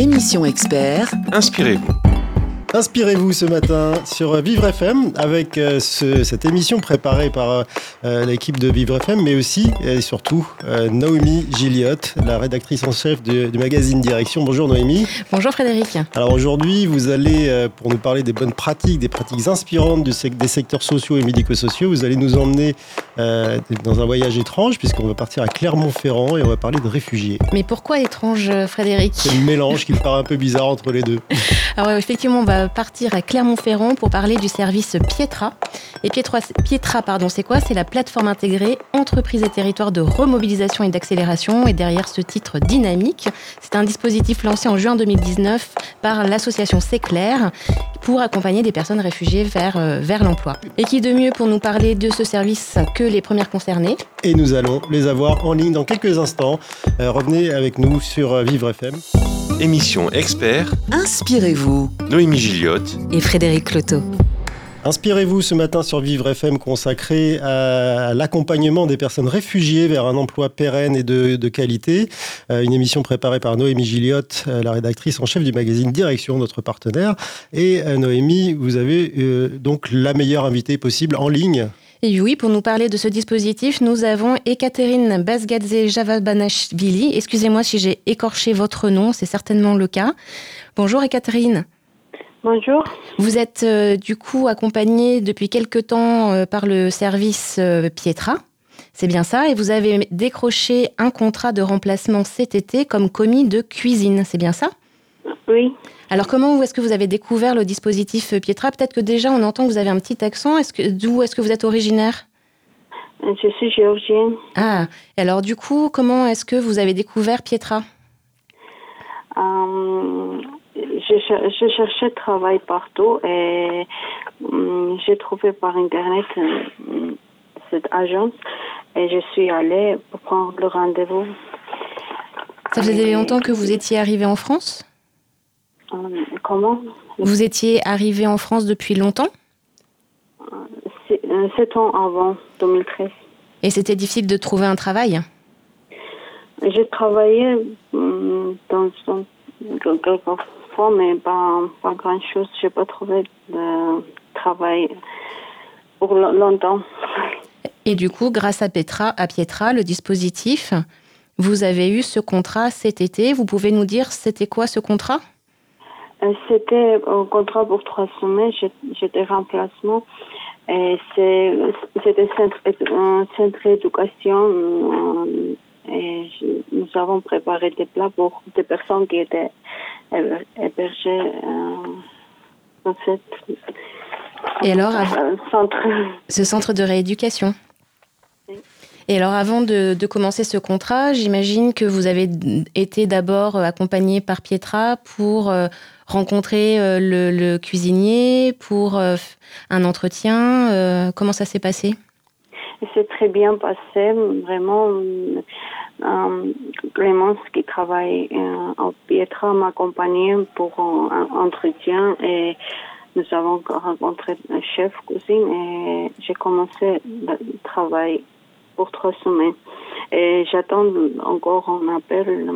Émission expert. Inspirez-vous. Inspirez-vous ce matin sur Vivre FM avec euh, ce- cette émission préparée par euh, l'équipe de Vivre FM, mais aussi et surtout euh, Noémie Gilliot, la rédactrice en chef du, du magazine Direction. Bonjour Noémie. Bonjour Frédéric. Alors aujourd'hui, vous allez, euh, pour nous parler des bonnes pratiques, des pratiques inspirantes du sec- des secteurs sociaux et médico-sociaux, vous allez nous emmener euh, dans un voyage étrange puisqu'on va partir à Clermont-Ferrand et on va parler de réfugiés. Mais pourquoi étrange Frédéric? C'est le mélange qui me paraît un peu bizarre entre les deux. Alors ouais, effectivement, on va partir à Clermont-Ferrand pour parler du service Pietra. Et Pietra, Pietra pardon, c'est quoi? C'est la plateforme intégrée entreprise et territoire de remobilisation et d'accélération. Et derrière ce titre dynamique, c'est un dispositif lancé en juin 2019 par l'association C'est clair pour accompagner des personnes réfugiées vers, euh, vers l'emploi. Et qui de mieux pour nous parler de ce service que les premières concernées? Et nous allons les avoir en ligne dans quelques instants. Euh, revenez avec nous sur euh, Vivre FM. Émission expert. Inspirez-vous. Noémie Gilliotte. Et Frédéric Cloteau. Inspirez-vous ce matin sur Vivre FM consacré à l'accompagnement des personnes réfugiées vers un emploi pérenne et de, de qualité. Euh, une émission préparée par Noémie Gilliot, euh, la rédactrice en chef du magazine Direction, notre partenaire. Et euh, Noémie, vous avez euh, donc la meilleure invitée possible en ligne. Et oui, pour nous parler de ce dispositif, nous avons Ekaterine Basgadze Javabanashvili. Excusez-moi si j'ai écorché votre nom, c'est certainement le cas. Bonjour Ekaterine. Bonjour. Vous êtes euh, du coup accompagnée depuis quelque temps euh, par le service euh, Pietra. C'est bien ça, et vous avez décroché un contrat de remplacement cet été comme commis de cuisine, c'est bien ça? Oui. Alors comment est-ce que vous avez découvert le dispositif Pietra? Peut-être que déjà on entend que vous avez un petit accent. Est-ce que d'où est-ce que vous êtes originaire? Je suis géorgienne. Ah, et alors du coup, comment est-ce que vous avez découvert Pietra? Je, je cherchais travail partout et hum, j'ai trouvé par internet euh, cette agence et je suis allée pour prendre le rendez-vous. Ça faisait longtemps que vous étiez arrivé en France? Euh, comment? Vous étiez arrivé en France depuis longtemps? Euh, Sept ans avant 2013. Et c'était difficile de trouver un travail? J'ai travaillé hum, dans un- fois, mais pas, pas grand chose. J'ai pas trouvé de travail pour lo- longtemps. Et du coup, grâce à Petra, à Pietra, le dispositif, vous avez eu ce contrat cet été. Vous pouvez nous dire c'était quoi ce contrat? Euh, C'était un contrat pour trois semaines. J'étais remplacement. Et c'était centre, un centre d'éducation. Et je- nous avons préparé des plats pour des personnes qui étaient héber- hébergées euh, dans cette Et alors, euh, centre. ce centre de rééducation Et alors, avant de, de commencer ce contrat, j'imagine que vous avez été d'abord euh, accompagné par Pietra pour euh, rencontrer le, le cuisinier, pour un entretien. comment ça s'est passé? Et C'est très bien passé, vraiment. euh, Clémence qui travaille euh, en Pietra m'a accompagné pour un un entretien et nous avons rencontré un chef cuisine et j'ai commencé le travail pour trois semaines. Et j'attends encore un appel.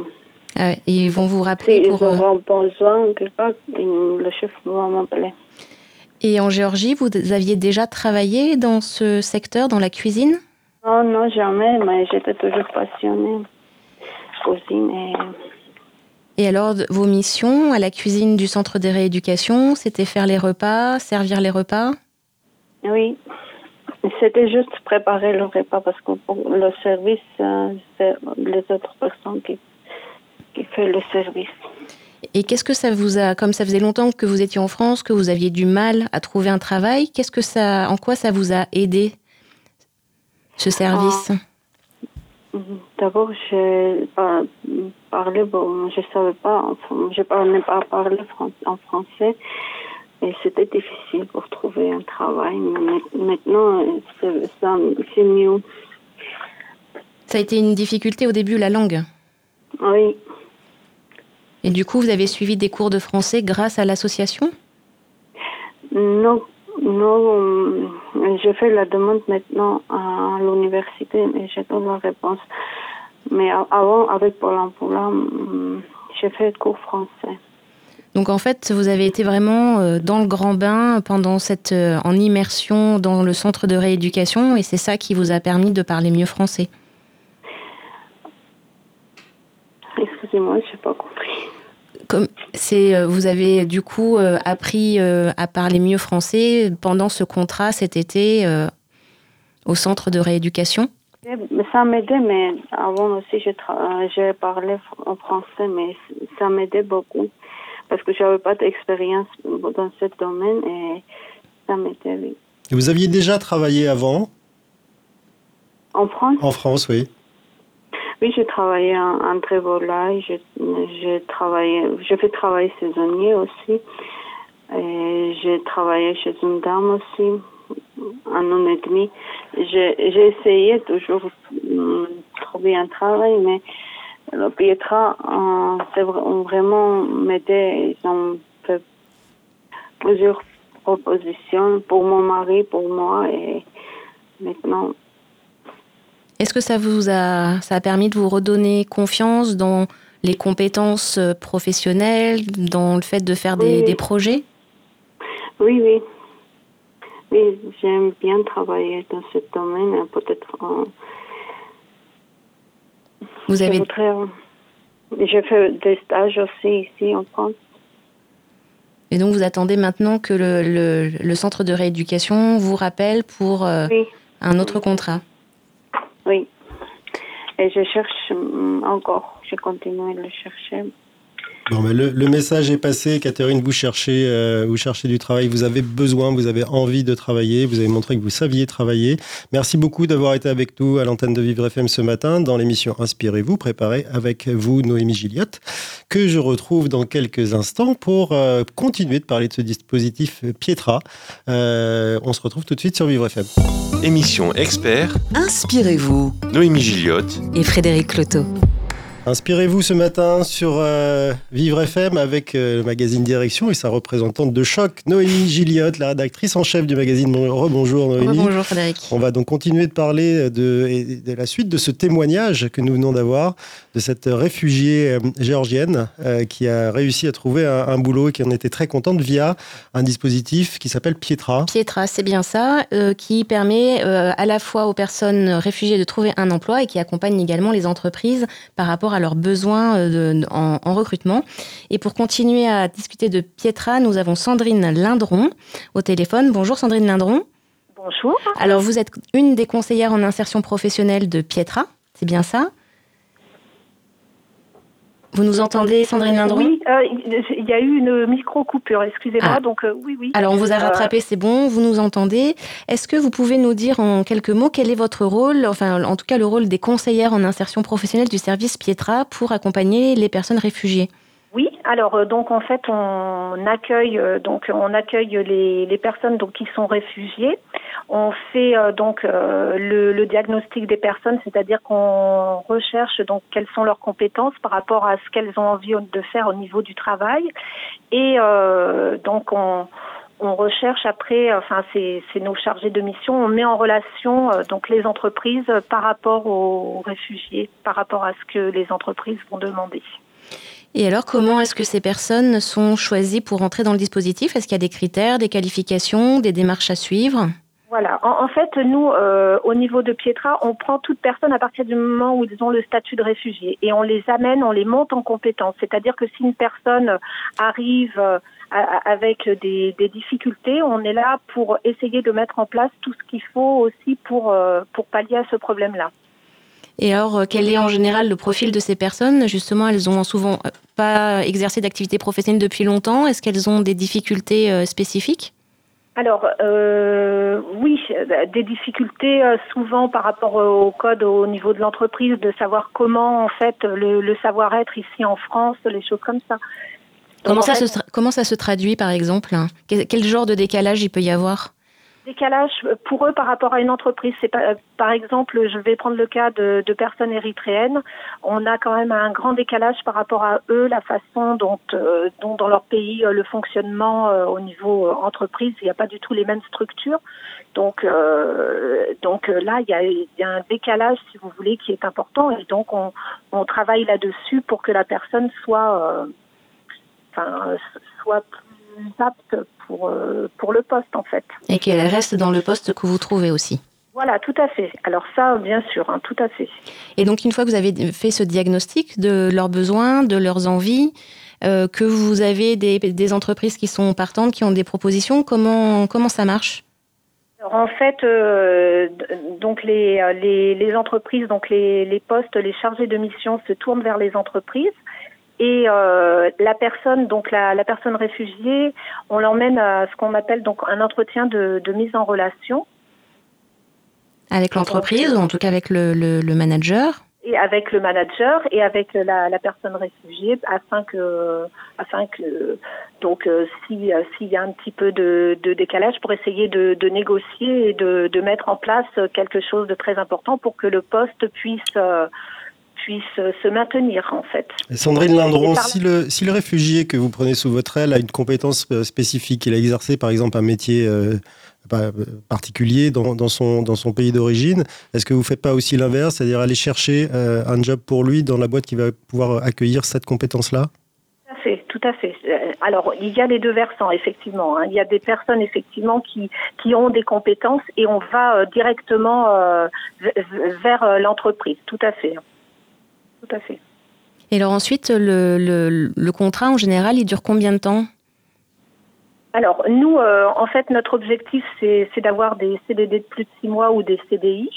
Ah Ils vont vous rappeler S'ils pour... euh, auront besoin quelque part, le chef va m'appeler. Et en Géorgie, vous aviez déjà travaillé dans ce secteur, dans la cuisine? Non, non, jamais, mais j'étais toujours passionnée. Cuisine et Et alors, vos missions à la cuisine du centre de rééducation, c'était faire les repas, servir les repas? Oui, c'était juste préparer le repas parce que pour le service, euh, c'est les autres personnes qui, qui font le service. Et qu'est-ce que ça vous a, comme ça faisait longtemps que vous étiez en France, que vous aviez du mal à trouver un travail, qu'est-ce que ça, en quoi ça vous a aidé ce service? D'abord, je par- parlais, bon, je savais pas, enfin, je parlais pas fran- en français et c'était difficile pour trouver un travail. Mais maintenant, c'est mieux. Ça a été une difficulté au début, la langue? Oui, Et du coup, vous avez suivi des cours de français grâce à l'association? Non, non, euh, je fais la demande maintenant à l'université et j'attends la réponse. Mais avant, avec Pôle emploi, hum, j'ai fait le cours français. Donc en fait, vous avez été vraiment euh, dans le grand bain pendant cette euh, en immersion dans le centre de rééducation et c'est ça qui vous a permis de parler mieux français? Excusez-moi, je n'ai pas compris. Comme c'est euh, vous avez du coup euh, appris euh, à parler mieux français pendant ce contrat cet été euh, au centre de rééducation? Mais Ça m'aidait, mais avant aussi, j'ai tra- euh, j'ai parlé en français, mais ça m'aidait beaucoup parce que j'avais pas d'expérience dans ce domaine et ça m'aidait, oui. Et vous aviez déjà travaillé avant? En France, en France, oui. Oui, j'ai travaillé en, en volaille, j'ai travaillé, j'ai fait travail saisonnier aussi. J'ai travaillé chez une dame aussi, un an et demi. J'ai essayé toujours de trouver un travail, mais le Pietra, euh, c'est vraiment m'aidé. Ils ont fait plusieurs propositions pour mon mari, pour moi, et maintenant, Est-ce que ça vous a ça a permis de vous redonner confiance dans les compétences euh, professionnelles, dans le fait de faire des, Oui. des projets? Oui, oui. Oui, j'aime bien travailler dans ce domaine. euh, Peut-être. Vous avez voudrais, J'ai fait des stages aussi ici en France. et donc vous attendez maintenant que le, le, le centre de rééducation vous rappelle pour euh, Oui, un autre contrat? Et je cherche hum, encore. Je continue à le chercher. Bon, mais le, le message est passé, Catherine. Vous cherchez, euh, vous cherchez du travail. Vous avez besoin, vous avez envie de travailler. Vous avez montré que vous saviez travailler. Merci beaucoup d'avoir été avec nous à l'antenne de Vivre FM ce matin dans l'émission Inspirez-vous, préparée avec vous, Noémie Gilliott, que je retrouve dans quelques instants pour euh, continuer de parler de ce dispositif Pietra. Euh, on se retrouve tout de suite sur Vivre FM. Émission expert, Inspirez-vous Noémie Gilliotte. et Frédéric Cloteau. Inspirez-vous ce matin sur euh, Vivre FM avec euh, le magazine Direction et sa représentante de choc, Noémie Gilliott, la rédactrice en chef du magazine. Bon- Rebonjour Noémie. Bonjour Frédéric. On va donc continuer de parler de, la suite de ce témoignage que nous venons d'avoir de cette réfugiée euh, géorgienne euh, qui a réussi à trouver un, un boulot et qui en était très contente via un dispositif qui s'appelle Pietra. Pietra, c'est bien ça, qui permet à la fois aux personnes réfugiées de trouver un emploi et qui accompagne également les entreprises par rapport à leurs besoins euh, de- en, en recrutement. Et pour continuer à discuter de Pietra, nous avons Sandrine Lindron au téléphone. Bonjour Sandrine Lindron. Bonjour. Alors vous êtes une des conseillères en insertion professionnelle de Pietra, c'est bien ça? Vous nous entendez Sandrine Lindron Oui, euh, il y a eu une micro-coupure, excusez-moi. Ah. Donc, euh, oui, oui. Alors on vous a Euh, rattrapé, c'est bon, vous nous entendez. Est-ce que vous pouvez nous dire en quelques mots quel est votre rôle, enfin en tout cas le rôle des conseillères en insertion professionnelle du service Pietra pour accompagner les personnes réfugiées? Oui, alors euh, donc en fait on accueille euh, donc on accueille les, les personnes donc qui sont réfugiées. On fait euh, donc euh, le, le diagnostic des personnes, c'est-à-dire qu'on recherche donc quelles sont leurs compétences par rapport à ce qu'elles ont envie de faire au niveau du travail. Et euh, donc on on recherche après, enfin c'est nos chargés de mission, on met en relation euh, donc les entreprises euh, par rapport aux réfugiés, par rapport à ce que les entreprises vont demander. Et alors comment est-ce que ces personnes sont choisies pour entrer dans le dispositif? Est-ce qu'il y a des critères, des qualifications, des démarches à suivre? Voilà. En, fait, nous, euh, au niveau de Pietra, on prend toute personne à partir du moment où ils ont le statut de réfugié et on les amène, on les monte en compétence. C'est-à-dire que si une personne arrive euh, avec des, des difficultés, on est là pour essayer de mettre en place tout ce qu'il faut aussi pour euh, pour pallier à ce problème-là. Et alors, euh, quel est en général le profil de ces personnes? Justement, elles ont souvent euh, pas exercé d'activité professionnelle depuis longtemps. Est-ce qu'elles ont des difficultés euh, spécifiques? Alors euh, oui, euh, des difficultés souvent par rapport au code au niveau de l'entreprise, de savoir comment en fait le, le savoir-être ici en France, les choses comme ça. Donc, Comment en ça, fait, se tra- comment ça se traduit, par exemple? Quel, quel genre de décalage il peut y avoir? Décalage pour eux par rapport à une entreprise. C'est pas, par exemple, je vais prendre le cas de, de, personnes érythréennes. On a quand même un grand décalage par rapport à eux, la façon dont, euh, dont dans leur pays euh, le fonctionnement euh, au niveau entreprise, il n'y a pas du tout les mêmes structures. Donc, donc là, il y, a, il y, a, un décalage, si vous voulez, qui est important, et donc on, on travaille là-dessus pour que la personne soit, enfin, soit apte pour, euh, pour le poste en fait. Et qu'elle reste dans le poste que vous trouvez aussi. Voilà, tout à fait. Alors ça, bien sûr, hein, tout à fait. Et donc une fois que vous avez fait ce diagnostic de leurs besoins, de leurs envies, euh, que vous avez des, des, entreprises qui sont partantes, qui ont des propositions, comment, comment ça marche? Alors en fait, euh, donc les, les, les, entreprises, donc les, les postes, les chargés de mission se tournent vers les entreprises et euh, la personne, donc la, la, personne réfugiée, on l'emmène à ce qu'on appelle donc un entretien de, de mise en relation. Avec l'entreprise ou en tout cas avec le, le, le, manager? Et avec le manager et avec la, la personne réfugiée afin que, afin que donc euh, si s'il y a un petit peu de, de décalage pour essayer de, de négocier et de, de, mettre en place quelque chose de très important pour que le poste puisse euh, puisse se maintenir en fait. Sandrine Lindron, si le, si le réfugié que vous prenez sous votre aile a une compétence euh, spécifique, il a exercé par exemple un métier euh, euh, particulier dans, dans, son, dans son pays d'origine, est-ce que vous ne faites pas aussi l'inverse, c'est-à-dire aller chercher un job pour lui dans la boîte qui va pouvoir accueillir cette compétence-là? Tout à fait. Alors, il y a les deux versants, effectivement. Hein. Il y a des personnes, effectivement, qui, qui ont des compétences et on va directement vers l'entreprise. Tout à fait tout à fait. Et alors ensuite, le, le, le, contrat en général, il dure combien de temps? Alors nous, euh, en fait, notre objectif, c'est d'avoir des CDD de plus de six mois ou des CDI,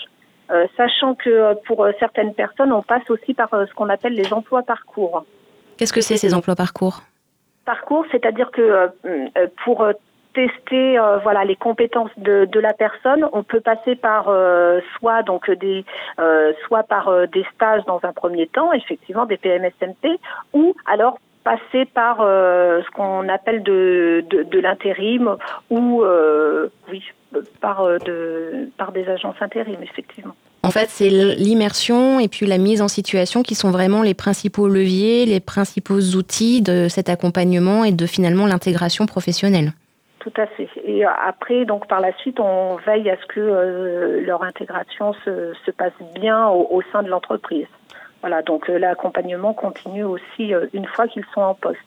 euh, sachant que euh, pour certaines personnes, on passe aussi par ce qu'on appelle les emplois parcours. Qu'est-ce que c'est ces emplois parcours? Parcours, c'est-à-dire que pour tester euh, les compétences de, la personne. On peut passer par euh, soit donc euh, soit par des stages dans un premier temps, effectivement des PMSMP, ou alors passer par ce qu'on appelle de, l'intérim ou oui par par des agences intérim effectivement. En fait, c'est l'immersion et puis la mise en situation qui sont vraiment les principaux leviers, les principaux outils de cet accompagnement et de finalement l'intégration professionnelle tout à fait. Et après, donc par la suite, on veille à ce que euh, leur intégration se, se, passe bien au, sein de l'entreprise. Voilà, donc euh, l'accompagnement continue aussi euh, une fois qu'ils sont en poste.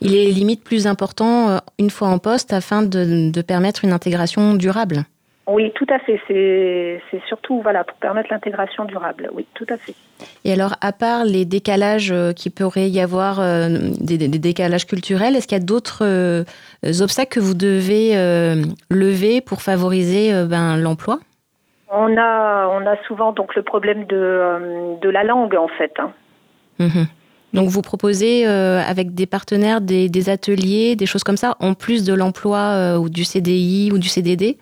Il est limite plus important une fois en poste afin de, de permettre une intégration durable. Oui, tout à fait. C'est surtout voilà pour permettre l'intégration durable. Oui, tout à fait. Et alors, à part les décalages qui pourrait y avoir, des, des, décalages culturels, est-ce qu'il y a d'autres euh, obstacles que vous devez euh, lever pour favoriser euh, ben, l'emploi? On a on a souvent donc le problème de, de la langue en fait. Hein. Mmh. Donc vous proposez avec des partenaires des, des, ateliers, des choses comme ça, en plus de l'emploi ou du CDI ou du CDD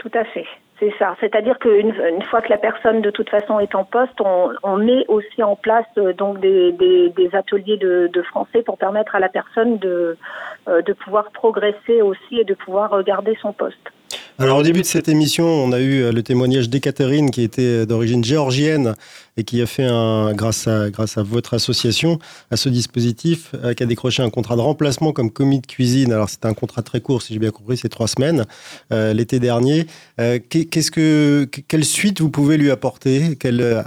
tout à fait. C'est ça. C'est-à-dire qu'une une fois que la personne de toute façon est en poste, on, met aussi en place euh, donc des, ateliers de, de, français pour permettre à la personne de, euh, de pouvoir progresser aussi et de pouvoir garder son poste. Alors au début de cette émission, on a eu euh, le témoignage d'Ekaterine qui était d'origine géorgienne et qui a fait un, grâce à, grâce à votre association, à ce dispositif, euh, qui a décroché un contrat de remplacement comme commis de cuisine. Alors c'était un contrat très court, si j'ai bien compris, c'est trois semaines euh, l'été dernier. Euh, quelle suite vous pouvez lui apporter,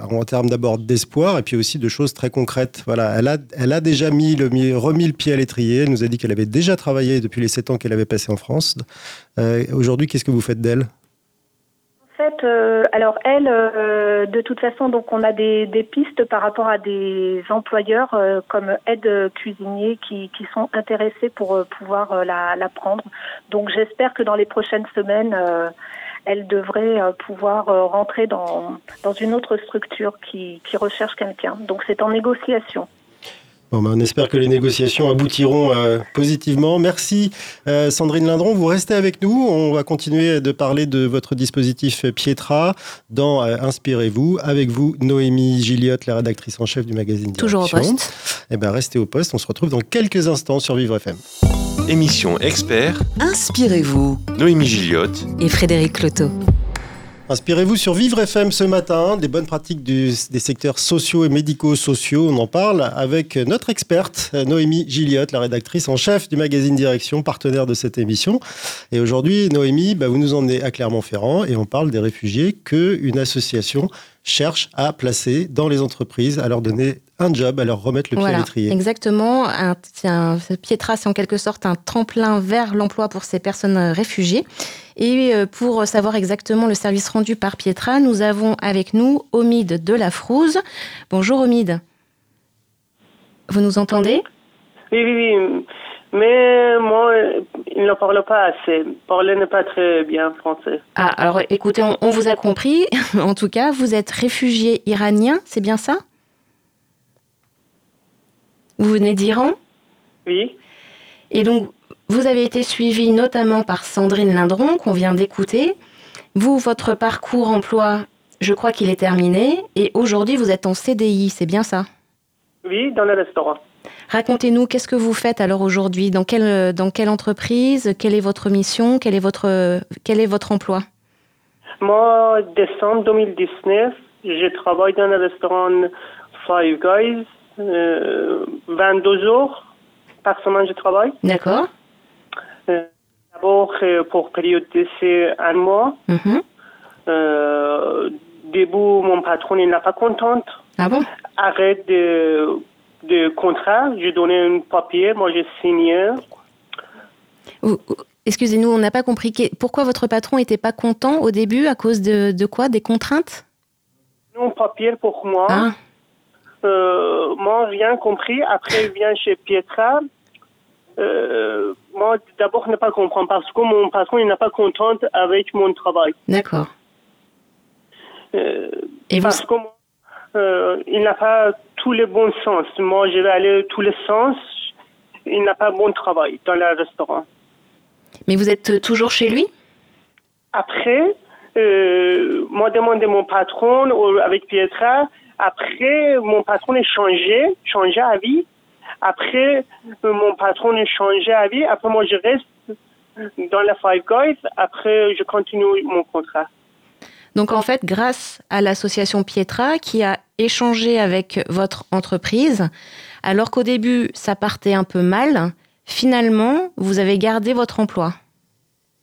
en termes d'abord d'espoir et puis aussi de choses très concrètes. Voilà, elle a, elle a déjà mis le, remis le pied à l'étrier. Elle nous a dit qu'elle avait déjà travaillé depuis les sept ans qu'elle avait passé en France. Aujourd'hui, qu'est-ce que vous faites d'elle? Euh, alors elle, euh, de toute façon, donc on a des, pistes par rapport à des employeurs euh, comme aide cuisinier qui, sont intéressés pour pouvoir la, prendre. Donc j'espère que dans les prochaines semaines, elle devrait pouvoir rentrer dans, une autre structure qui recherche quelqu'un. Donc c'est en négociation. Bon, ben, on espère que les négociations aboutiront euh, positivement. Merci euh, Sandrine Lindron. Vous restez avec nous. On va continuer de parler de votre dispositif Pietra dans euh, Inspirez-vous. Avec vous, Noémie Gilliotte, la rédactrice en chef du magazine Toujours Direction. au poste. Eh ben, restez au poste. On se retrouve dans quelques instants sur Vivre FM. Émission expert, Inspirez-vous. Noémie Gilliotte. Et Frédéric Cloteau. Inspirez-vous sur Vivre FM ce matin, des bonnes pratiques du- des secteurs sociaux et médico-sociaux. On en parle avec notre experte, Noémie Gilliotte, la rédactrice en chef du magazine Direction, partenaire de cette émission. Et aujourd'hui, Noémie, bah, vous nous emmenez à Clermont-Ferrand et on parle des réfugiés qu'une association cherche à placer dans les entreprises, à leur donner un job, à leur remettre le pied à Voilà, l'étrier. exactement. Un, un, Pietra, c'est en quelque sorte un tremplin vers l'emploi pour ces personnes euh, réfugiées. Et euh, pour savoir exactement le service rendu par Pietra, nous avons avec nous Omid de la Frouze. Bonjour Omid. Vous nous entendez? Oui, oui, oui. Mais moi, il ne parle pas assez. Parler n'est pas très bien français. Ah, alors écoutez, on, on vous a compris. en tout cas, vous êtes réfugié iranien, c'est bien ça? Vous venez d'Iran? Oui, Et donc, vous avez été suivi notamment par Sandrine Lindron, qu'on vient d'écouter. Vous, votre parcours emploi, je crois qu'il est terminé. Et aujourd'hui, vous êtes en CDI, c'est bien ça? Oui, dans le restaurant. Racontez-nous, qu'est-ce que vous faites alors aujourd'hui? Dans quelle, dans quelle entreprise? Quelle est votre mission? Quel est votre, quel est votre emploi? Moi, décembre 2019, je travaille dans le restaurant Five Guys. Euh, 22 jours par semaine, je travaille. D'accord Euh, D'abord, euh, pour période d'essai, un mois. Euh, début, mon patron n'est pas contente. Ah bon? Arrête de, de contrat. J'ai donné un papier, moi j'ai signé. Excusez-nous, on n'a pas compris. Pourquoi votre patron n'était pas content au début À cause de, de quoi? Des contraintes? Un papier pour moi. Ah, Euh, moi, rien compris. Après, il vient chez Pietra. Euh, moi, d'abord, je n'ai pas compris parce que mon patron, il n'est pas content avec mon travail. d'accord. Euh, Et vous, parce que moi, euh, il n'a pas tous les bons sens. Moi, je vais aller tous les sens. Il n'a pas bon travail dans le restaurant. mais vous êtes toujours chez lui? Après, euh, moi, demandé mon patron avec Pietra. Après, mon patron est changé, changé à vie. Après, euh, mon patron est changé à vie. Après, moi, je reste dans la Five Guys. Après, je continue mon contrat. Donc en fait, grâce à l'association Pietra qui a échangé avec votre entreprise, alors qu'au début ça partait un peu mal, finalement vous avez gardé votre emploi.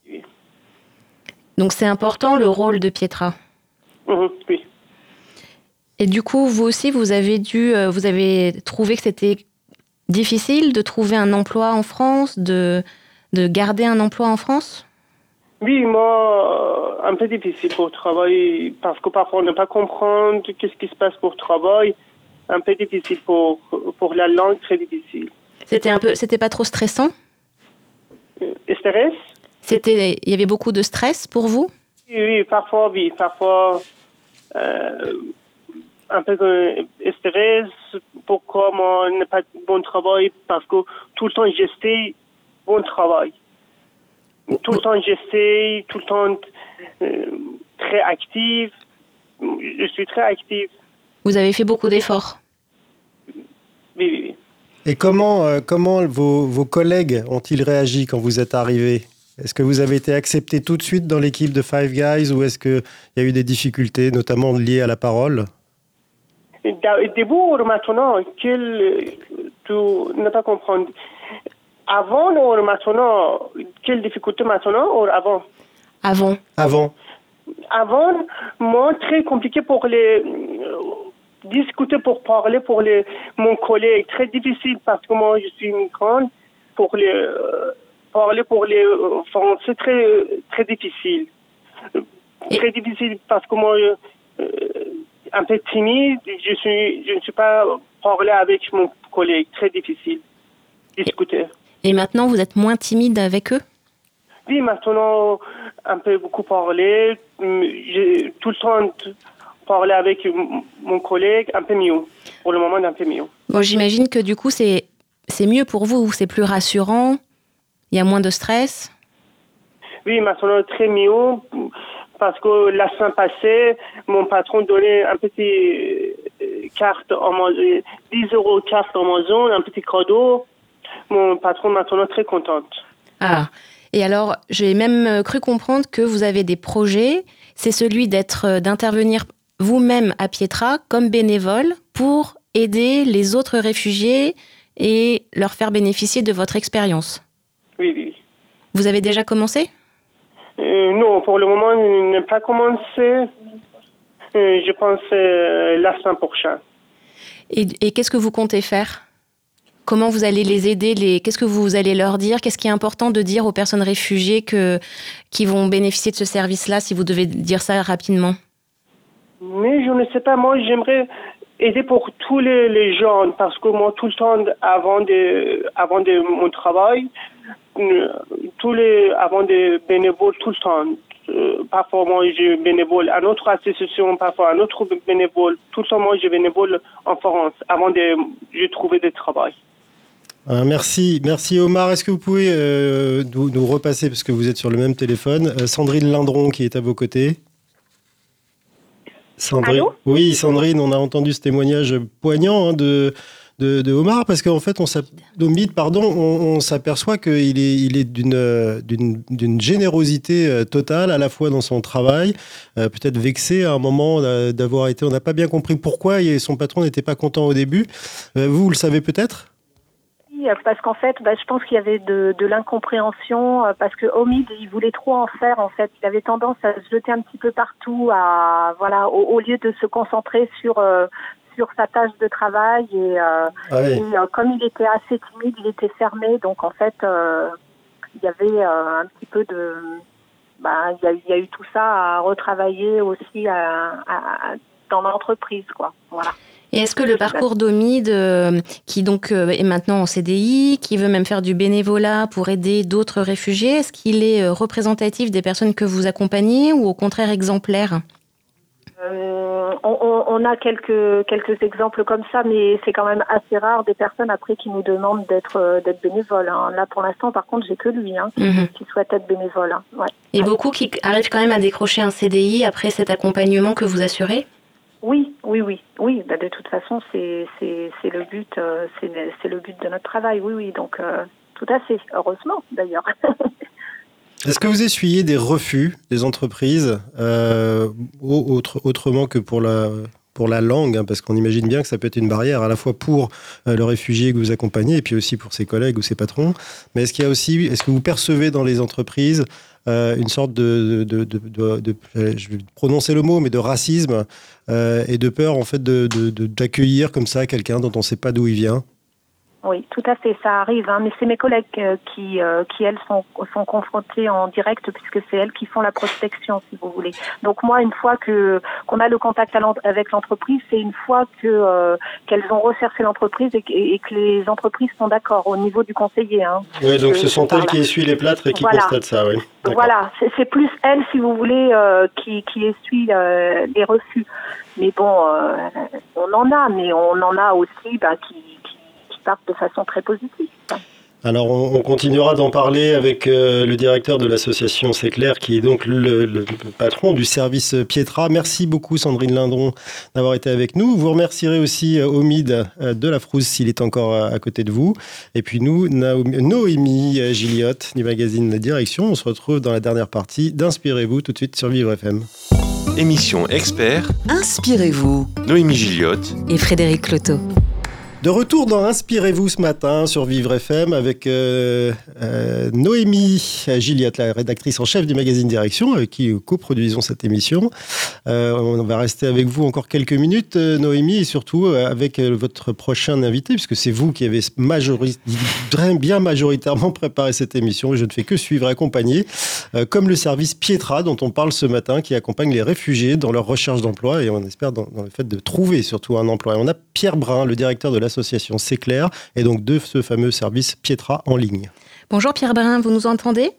Oui. Donc c'est important le rôle de Pietra. Mhm, oui. Et du coup, vous aussi, vous avez dû, euh, vous avez trouvé que c'était difficile de trouver un emploi en France, de, de garder un emploi en France? Oui, moi, euh, un peu difficile pour travailler parce que parfois on ne pas comprendre qu'est-ce qui se passe pour travail. Un peu difficile pour, pour la langue, très difficile. C'était un peu, c'était pas trop stressant? Euh, Stress? C'était, il y avait beaucoup de stress pour vous? Oui, oui, parfois, oui, parfois euh, un peu de stress. Pourquoi moi n'ai pas de bon travail? Parce que tout le temps j'essaie bon travail. Tout le temps j'essaie, tout le temps euh, très active. Je suis très active. Vous avez fait beaucoup d'efforts. Oui, oui, oui. Et comment, euh, comment vos, vos collègues ont-ils réagi quand vous êtes arrivé Est-ce que vous avez été accepté tout de suite dans l'équipe de Five Guys ou est-ce qu'il y a eu des difficultés, notamment liées à la parole? Da- Début ou maintenant, quel, tu n'as pas compris. Avant ou maintenant, quelle difficulté maintenant ou avant? Avant. Avant Avant, moi, très compliqué pour les euh, discuter, pour parler pour les, mon collègue. Très difficile parce que moi, je suis migrante. Pour les, euh, parler pour les euh, Français, très, très difficile. Très difficile parce que moi, euh, un peu timide, je, suis, je ne suis pas parler avec mon collègue. Très difficile. Discuter. Et maintenant, vous êtes moins timide avec eux? Oui, maintenant, un peu beaucoup parler. Hum, J'ai tout le temps parlé avec mon collègue, un peu mieux. Pour le moment, un peu mieux. Bon, j'imagine que du coup, c'est c'est mieux pour vous, c'est plus rassurant, il y a moins de stress? Oui, maintenant, très mieux. Parce que la semaine passée, mon patron donnait un petit euh, carte Amazon, 10 euros carte Amazon, un petit cadeau mon patron maintenant très contente. Ah, et alors, j'ai même euh, cru comprendre que vous avez des projets. C'est celui d'être, euh, d'intervenir vous-même à Pietra comme bénévole pour aider les autres réfugiés et leur faire bénéficier de votre expérience. Oui, oui. Vous avez déjà commencé? Euh, non, pour le moment, je n'ai pas commencé. Euh, je pense euh, la semaine prochaine. Et, et qu'est-ce que vous comptez faire? Comment vous allez les aider les... Qu'est-ce que vous allez leur dire? Qu'est-ce qui est important de dire aux personnes réfugiées que... qui vont bénéficier de ce service-là, si vous devez dire ça rapidement? Mais je ne sais pas, moi j'aimerais aider pour tous les, gens parce que moi tout le temps avant de, avant de mon travail, euh, tous les, avant de bénévoles tout le temps. Euh, parfois moi je bénévole à notre association, parfois à notre bénévole. Tout le temps moi je bénévole en France avant de je trouver du travail. Ah, merci, merci Omar. Est-ce que vous pouvez euh, nous, nous repasser, parce que vous êtes sur le même téléphone, euh, Sandrine Lindron qui est à vos côtés Sandrine. Allô? Oui, Sandrine, on a entendu ce témoignage poignant hein, de, de, de Omar, parce qu'en fait, on s'app- d'Omid, pardon, on, on s'aperçoit qu'il est, il est d'une, euh, générosité euh, totale, à la fois dans son travail, euh, peut-être vexé à un moment euh, d'avoir été, on n'a pas bien compris pourquoi et son patron n'était pas content au début. Euh, vous, vous le savez peut-être? Oui, Parce qu'en fait, bah, je pense qu'il y avait de, de l'incompréhension, euh, parce que Omid, il voulait trop en faire, en fait. Il avait tendance à se jeter un petit peu partout, à, voilà, au, au lieu de se concentrer sur, euh, sur sa tâche de travail. Et, euh, Ah oui. et, euh, comme il était assez timide, il était fermé. Donc, en fait, euh, il y avait euh, un petit peu de. Bah, il, y a, il y a eu tout ça à retravailler aussi à- à- dans l'entreprise, quoi. Voilà. Et est-ce que le parcours d'Omid, euh, qui donc euh, est maintenant en CDI, qui veut même faire du bénévolat pour aider d'autres réfugiés, est-ce qu'il est euh, représentatif des personnes que vous accompagnez ou au contraire exemplaire? Euh, on, a quelques quelques exemples comme ça, mais c'est quand même assez rare des personnes après qui nous demandent d'être d'être bénévole. hein. Là, pour l'instant, par contre, j'ai que lui hein, Mhm. qui souhaite être bénévole. hein. Ouais. Et beaucoup qui arrivent quand même à décrocher un CDI après cet accompagnement que vous assurez? Oui, oui, oui, oui. Bah, de toute façon, c'est le but, euh, c'est le- but de notre travail. Oui, oui. Donc euh, tout à fait. Heureusement, d'ailleurs. Est-ce que vous essuyez des refus des entreprises, euh, au- autre- autrement que pour la, pour la langue, hein, parce qu'on imagine bien que ça peut être une barrière à la fois pour euh, le réfugié que vous accompagnez et puis aussi pour ses collègues ou ses patrons. Mais est-ce qu'il y a aussi, est-ce que vous percevez dans les entreprises euh, une sorte de, je vais prononcer le mot, mais de racisme euh, et de peur en fait d'accueillir comme ça quelqu'un dont on ne sait pas d'où il vient? Oui, tout à fait, ça arrive. Hein, mais c'est mes collègues euh, qui, euh, qui elles, sont, sont confrontées en direct puisque c'est elles qui font la prospection, si vous voulez. Donc moi, une fois que qu'on a le contact avec l'entreprise, c'est une fois que euh, qu'elles ont recherché l'entreprise et, que- et que les entreprises sont d'accord au niveau du conseiller. Hein. Oui, donc ce sont elles qui essuient les plâtres et qui Voilà. constatent ça, oui. Voilà, c'est plus elles, si vous voulez, euh, qui, qui essuient euh, les refus. Mais bon, euh, on en a, mais on en a aussi bah, qui partent de façon très positive. Alors, on, on continuera d'en parler avec euh, le directeur de l'association C'est clair, qui est donc le, le patron du service Pietra. Merci beaucoup, Sandrine Lindron, d'avoir été avec nous. Vous remercierez aussi euh, Omid euh, de la Frousse s'il est encore à côté de vous. Et puis nous, Naomi- Noémie Gilliotte du magazine Direction. On se retrouve dans la dernière partie d'Inspirez-vous tout de suite sur Vivre FM. Émission expert, Inspirez-vous Noémie Gilliotte. et Frédéric Cloteau. De retour dans Inspirez-vous ce matin sur Vivre FM avec euh, euh, Noémie Gilliatt, la rédactrice en chef du magazine Direction, avec qui coproduisons cette émission. Euh, on va rester avec vous encore quelques minutes, Noémie, et surtout avec votre prochain invité, puisque c'est vous qui avez bien majoritairement préparé cette émission, je ne fais que suivre et accompagner, comme le service Pietra dont on parle ce matin, qui accompagne les réfugiés dans leur recherche d'emploi, et on espère dans, dans le fait de trouver surtout un emploi. Et on a Pierre Brun, le directeur de l'association C'est clair, et donc de ce fameux service Pietra en ligne. Bonjour Pierre Brun, vous nous entendez?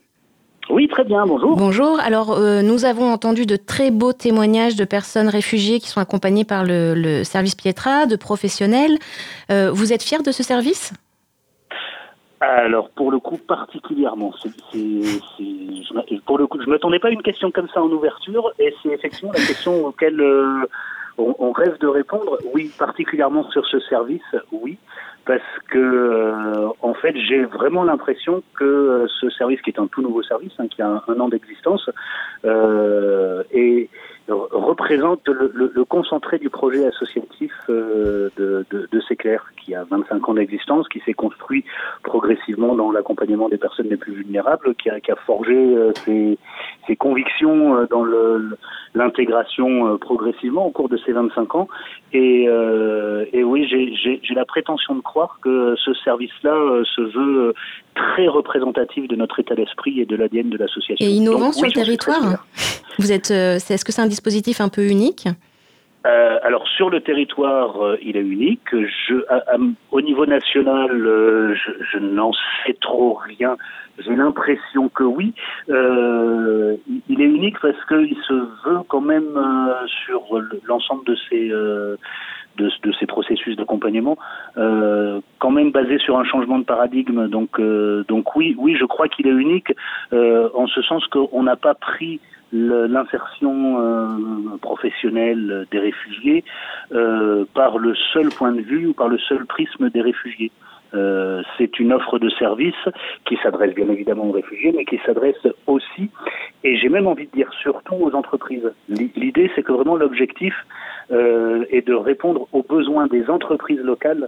Oui, très bien, bonjour. Bonjour. Alors, euh, nous avons entendu de très beaux témoignages de personnes réfugiées qui sont accompagnées par le, le service Pietra, de professionnels. Euh, vous êtes fier de ce service? Alors, pour le coup, particulièrement, je pour le coup, je ne m'attendais pas à une question comme ça en ouverture, et c'est effectivement la question auquel euh, on, on rêve de répondre. Oui, particulièrement sur ce service, oui. parce que euh, en fait j'ai vraiment l'impression que euh, ce service qui est un tout nouveau service, hein, qui a un, an d'existence, euh, est représente le, le, le, concentré du projet associatif euh, de, de, de Séclair, qui a 25 ans d'existence, qui s'est construit progressivement dans l'accompagnement des personnes les plus vulnérables, qui a, qui a forgé euh, ses, ses, convictions euh, dans l'intégration progressivement au cours de ces 25 ans. Et, et oui, j'ai la prétention de croire que ce service-là se veut très représentatif de notre état d'esprit et de l'ADN de l'association. Et innovant Donc, sur le territoire Vous êtes, est-ce que c'est un un peu unique euh, alors sur le territoire, euh, il est unique. Au niveau national, euh, je, je n'en sais trop rien. J'ai l'impression que oui. Il est unique parce qu'il se veut quand même sur l'ensemble de ces de, de, ces processus d'accompagnement, quand même basé sur un changement de paradigme. Donc donc oui oui, je crois qu'il est unique en ce sens qu'on n'a pas pris l'insertion euh, professionnelle des réfugiés euh, par le seul point de vue ou par le seul prisme des réfugiés. Euh, c'est une offre de service qui s'adresse bien évidemment aux réfugiés, mais qui s'adresse aussi, et j'ai même envie de dire surtout aux entreprises. L'idée, c'est que vraiment l'objectif euh, est de répondre aux besoins des entreprises locales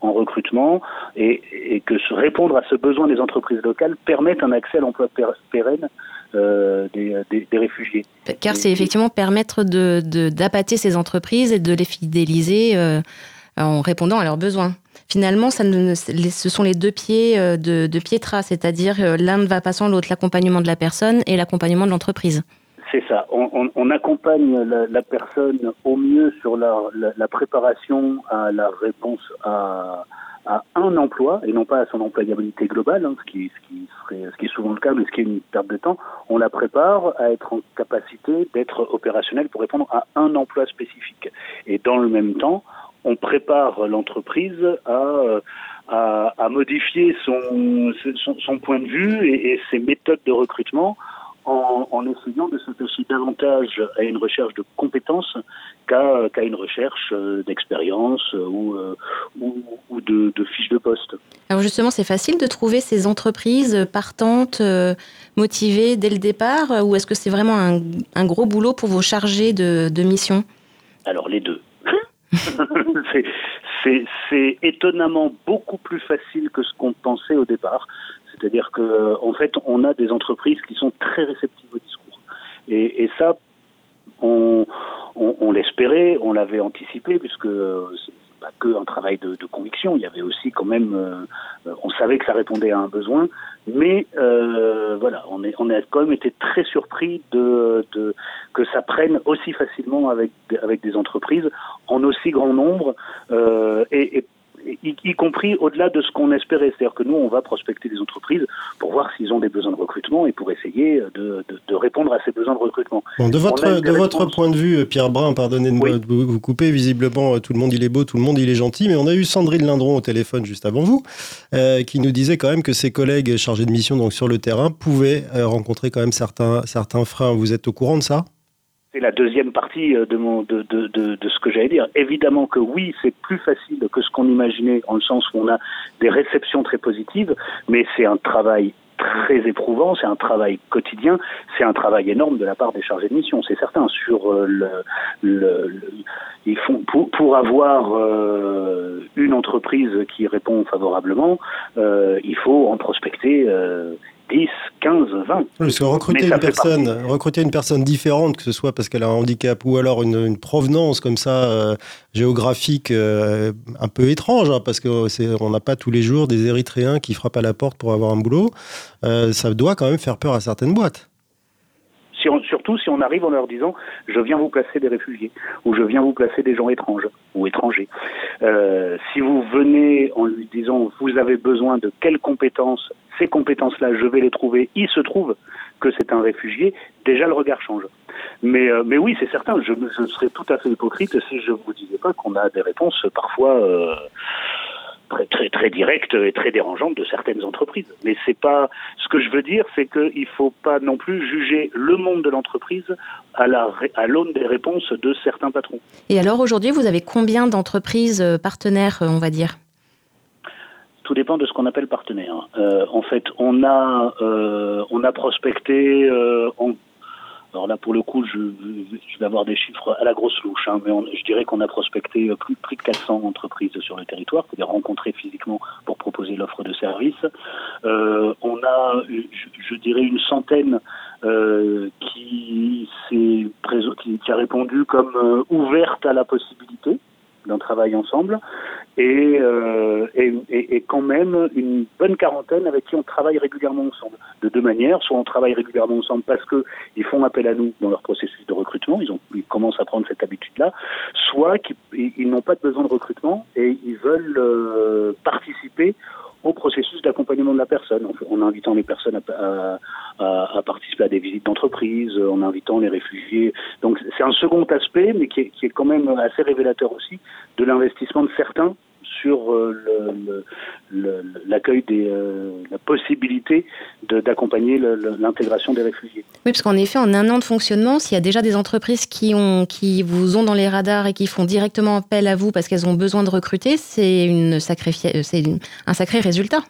en recrutement et, que répondre à ce besoin des entreprises locales permette un accès à l'emploi pérenne euh, des, réfugiés. Car c'est effectivement permettre d'appâter de, ces entreprises et de les fidéliser en répondant à leurs besoins. Finalement, ce sont les deux pieds euh, de, Pietra, c'est-à-dire euh, l'un ne va pas sans l'autre, l'accompagnement de la personne et l'accompagnement de l'entreprise. C'est ça. On, accompagne la, personne au mieux sur la, préparation à la réponse à, un emploi et non pas à son employabilité globale, hein, ce, qui serait, ce qui est souvent le cas, mais ce qui est une perte de temps. On la prépare à être en capacité d'être opérationnelle pour répondre à un emploi spécifique. Et dans le même temps, on prépare l'entreprise à, à, à, modifier son, son, son, point de vue et, et ses méthodes de recrutement en, en, essayant de s'attacher davantage à une recherche de compétences qu'à qu une recherche euh, d'expérience euh, ou, euh, ou, ou de, de, fiches de poste. Alors justement, c'est facile de trouver ces entreprises partantes, motivées dès le départ, ou est-ce que c'est vraiment un, un, gros boulot pour vos chargés de, de mission? Alors les deux. c'est étonnamment beaucoup plus facile que ce qu'on pensait au départ. C'est-à-dire que en fait, on a des entreprises qui sont très réceptives au discours. Et, ça, on, l'espérait, on l'avait anticipé, puisque pas que un travail de, de, conviction. Il y avait aussi quand même, euh, on savait que ça répondait à un besoin, mais euh, voilà, on, est, on a quand même été très surpris de, de que ça prenne aussi facilement avec avec des entreprises en aussi grand nombre euh, et, et y, y, compris au-delà de ce qu'on espérait. C'est-à-dire que nous, on va prospecter des entreprises pour voir s'ils ont des besoins de recrutement et pour essayer de, de, de répondre à ces besoins de recrutement. Bon, de votre, de votre point de vue, Pierre Brun, pardonnez-moi oui. de vous, vous, couper, visiblement, tout le monde il est beau, tout le monde il est gentil, mais on a eu Sandrine Lindron au téléphone juste avant vous, euh, qui nous disait quand même que ses collègues chargés de mission donc sur le terrain pouvaient euh, rencontrer quand même certains, certains freins. Vous êtes au courant de ça? C'est la deuxième partie de, mon, de, ce que j'allais dire. Évidemment que oui, c'est plus facile que ce qu'on imaginait, en le sens où on a des réceptions très positives, mais c'est un travail très éprouvant, c'est un travail quotidien, c'est un travail énorme de la part des chargés de mission, c'est certain. Sur euh, le, le, ils font pour, pour avoir euh, une entreprise qui répond favorablement, euh, il faut en prospecter 10, 15, 20. Parce que recruter une, personne, recruter une personne différente, que ce soit parce qu'elle a un handicap ou alors une, une provenance comme ça euh, géographique euh, un peu étrange, hein, parce qu'on n'a pas tous les jours des Érythréens qui frappent à la porte pour avoir un boulot, euh, ça doit quand même faire peur à certaines boîtes. Surtout si on arrive en leur disant je viens vous placer des réfugiés ou je viens vous placer des gens étranges ou étrangers. Euh, si vous venez en lui disant vous avez besoin de quelles compétences, ces compétences-là je vais les trouver, il se trouve que c'est un réfugié, déjà le regard change. Mais, euh, oui, c'est certain, je, je, serais tout à fait hypocrite si je ne vous disais pas qu'on a des réponses parfois euh, très, très, très directe et très dérangeante de certaines entreprises. Mais c'est pas ce que je veux dire, c'est qu'il faut pas non plus juger le monde de l'entreprise à la à l'aune des réponses de certains patrons. Et alors aujourd'hui, vous avez combien d'entreprises partenaires, on va dire? Tout dépend de ce qu'on appelle partenaire. Euh, en fait, on a, euh, on a prospecté euh, en alors là, pour le coup, je, je vais avoir des chiffres à la grosse louche, hein, mais on, je dirais qu'on a prospecté plus, plus de 400 entreprises sur le territoire, c'est-à-dire rencontré physiquement pour proposer l'offre de service. Euh, on a, je, je, dirais, une centaine euh, qui, qui, qui, a répondu comme euh, ouverte à la possibilité d'un travail ensemble. Et, euh, et, et, quand même une bonne quarantaine avec qui on travaille régulièrement ensemble. De deux manières soit on travaille régulièrement ensemble parce que ils font appel à nous dans leur processus de recrutement ils ont ils commencent à prendre cette habitude là soit qu'ils ils, n'ont pas de besoin de recrutement et ils veulent euh, participer au processus d'accompagnement de la personne, en, invitant les personnes à, à, participer à des visites d'entreprise, en invitant les réfugiés. Donc c'est un second aspect, mais qui est quand même assez révélateur aussi de l'investissement de certains sur euh, l'accueil des euh, la possibilité d'accompagner l'intégration des réfugiés. Oui, parce qu'en effet, en un an de fonctionnement, s'il y a déjà des entreprises qui ont qui vous ont dans les radars et qui font directement appel à vous parce qu'elles ont besoin de recruter, c'est une sacrée c'est un sacré résultat.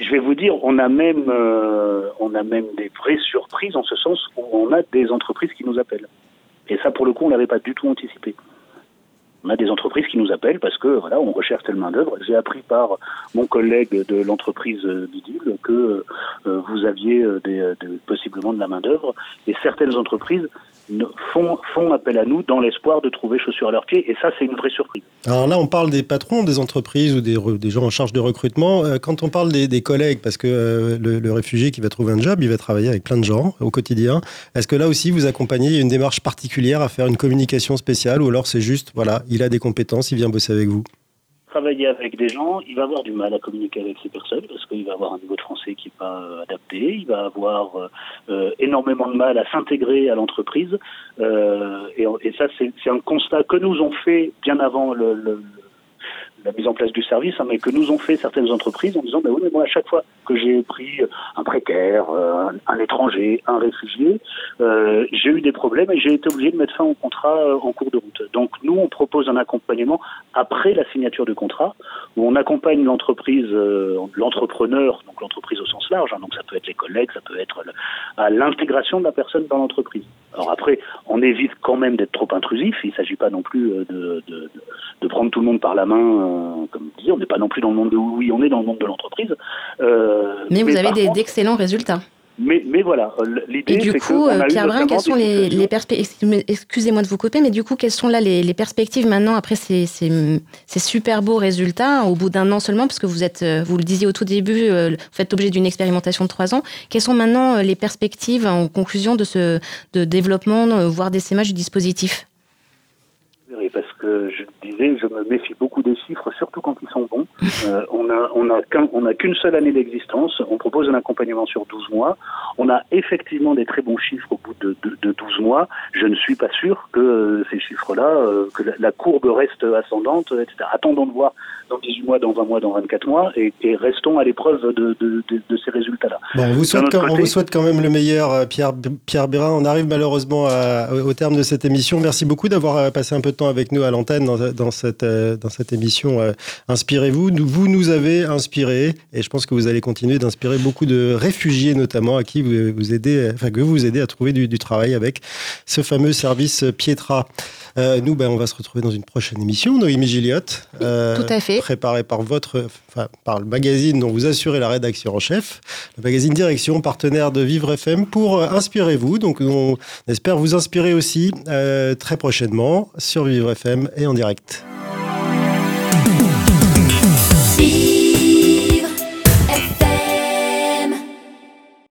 Je vais vous dire, on a même euh, on a même des vraies surprises en ce sens où on a des entreprises qui nous appellent. Et ça, pour le coup, on l'avait pas du tout anticipé. On a des entreprises qui nous appellent parce que voilà, on recherche telle main d'œuvre. J'ai appris par mon collègue de l'entreprise Bidule que euh, vous aviez des, de, possiblement de la main d'œuvre et certaines entreprises font, font appel à nous dans l'espoir de trouver chaussures à leurs pieds et ça c'est une vraie surprise. Alors là on parle des patrons des entreprises ou des, des gens en charge de recrutement. Quand on parle des, collègues, parce que le, le, réfugié qui va trouver un job, il va travailler avec plein de gens au quotidien. Est-ce que là aussi vous accompagnez une démarche particulière à faire une communication spéciale ou alors c'est juste voilà il a des compétences, il vient bosser avec vous? Travailler avec des gens, il va avoir du mal à communiquer avec ces personnes parce qu'il va avoir un niveau de français qui n'est pas euh, adapté, il va avoir euh, énormément de mal à s'intégrer à l'entreprise. Euh, et, et, ça, c'est un constat que nous ont fait bien avant le la mise en place du service, hein, mais que nous ont fait certaines entreprises en disant, ben oui, mais moi, à chaque fois que j'ai pris un précaire, un, un, étranger, un réfugié, euh, j'ai eu des problèmes et j'ai été obligé de mettre fin au contrat en cours de route. Donc, nous, on propose un accompagnement après la signature du contrat, où on accompagne l'entreprise, euh, l'entrepreneur, donc l'entreprise au sens large, hein, donc ça peut être les collègues, ça peut être à l'intégration de la personne dans l'entreprise. Alors après, on évite quand même d'être trop intrusif, il ne s'agit pas non plus de, de, prendre tout le monde par la main, comme dit, on n'est pas non plus dans le monde de oui, on est dans le monde de l'entreprise. Euh, mais vous avez d'excellents résultats. Mais, mais voilà, l'idée. Et du coup, Pierre Brun, quelles sont les, les perspectives Excusez-moi de vous couper, mais du coup, quelles sont là les, les perspectives maintenant après ces, ces, ces, super beaux résultats au bout d'un an seulement, parce que vous êtes, vous le disiez au tout début, vous faites objet d'une expérimentation de trois ans. Quelles sont maintenant les perspectives en conclusion de ce de développement, voire d'essaimage du dispositif? Parce que je disais, je me méfie beaucoup des chiffres, surtout quand ils sont bons. Euh, on a, on a qu'un, on a qu'une seule année d'existence. On propose un accompagnement sur 12 mois. On a effectivement des très bons chiffres au bout de, de, de 12 mois. Je ne suis pas sûr que euh, ces chiffres-là, euh, que la, la, courbe reste ascendante, etc. Attendons de voir dans 18 mois, dans 20 mois, dans 24 mois, et, et restons à l'épreuve de, de, de, ces résultats-là. Bon, on, vous souhaite quand, côté, on vous souhaite quand même le meilleur, Pierre, Pierre Bérin. On arrive malheureusement à, au terme de cette émission. Merci beaucoup d'avoir passé un peu de temps avec nous à l'antenne dans, dans, cette, émission euh, Inspirez-vous. Vous nous avez inspiré et je pense que vous allez continuer d'inspirer beaucoup de réfugiés notamment à qui vous, vous aidez, enfin, que vous aidez à trouver du travail avec ce fameux service Pietra. Euh, nous, ben, on va se retrouver dans une prochaine émission, Noémie Gilliot. Euh, Tout à fait. Préparée par votre, enfin, par le magazine dont vous assurez la rédaction en chef, le magazine Direction, partenaire de Vivre FM pour Inspirez-vous. Donc, on espère vous inspirer aussi euh, très prochainement sur Vivre FM et en direct.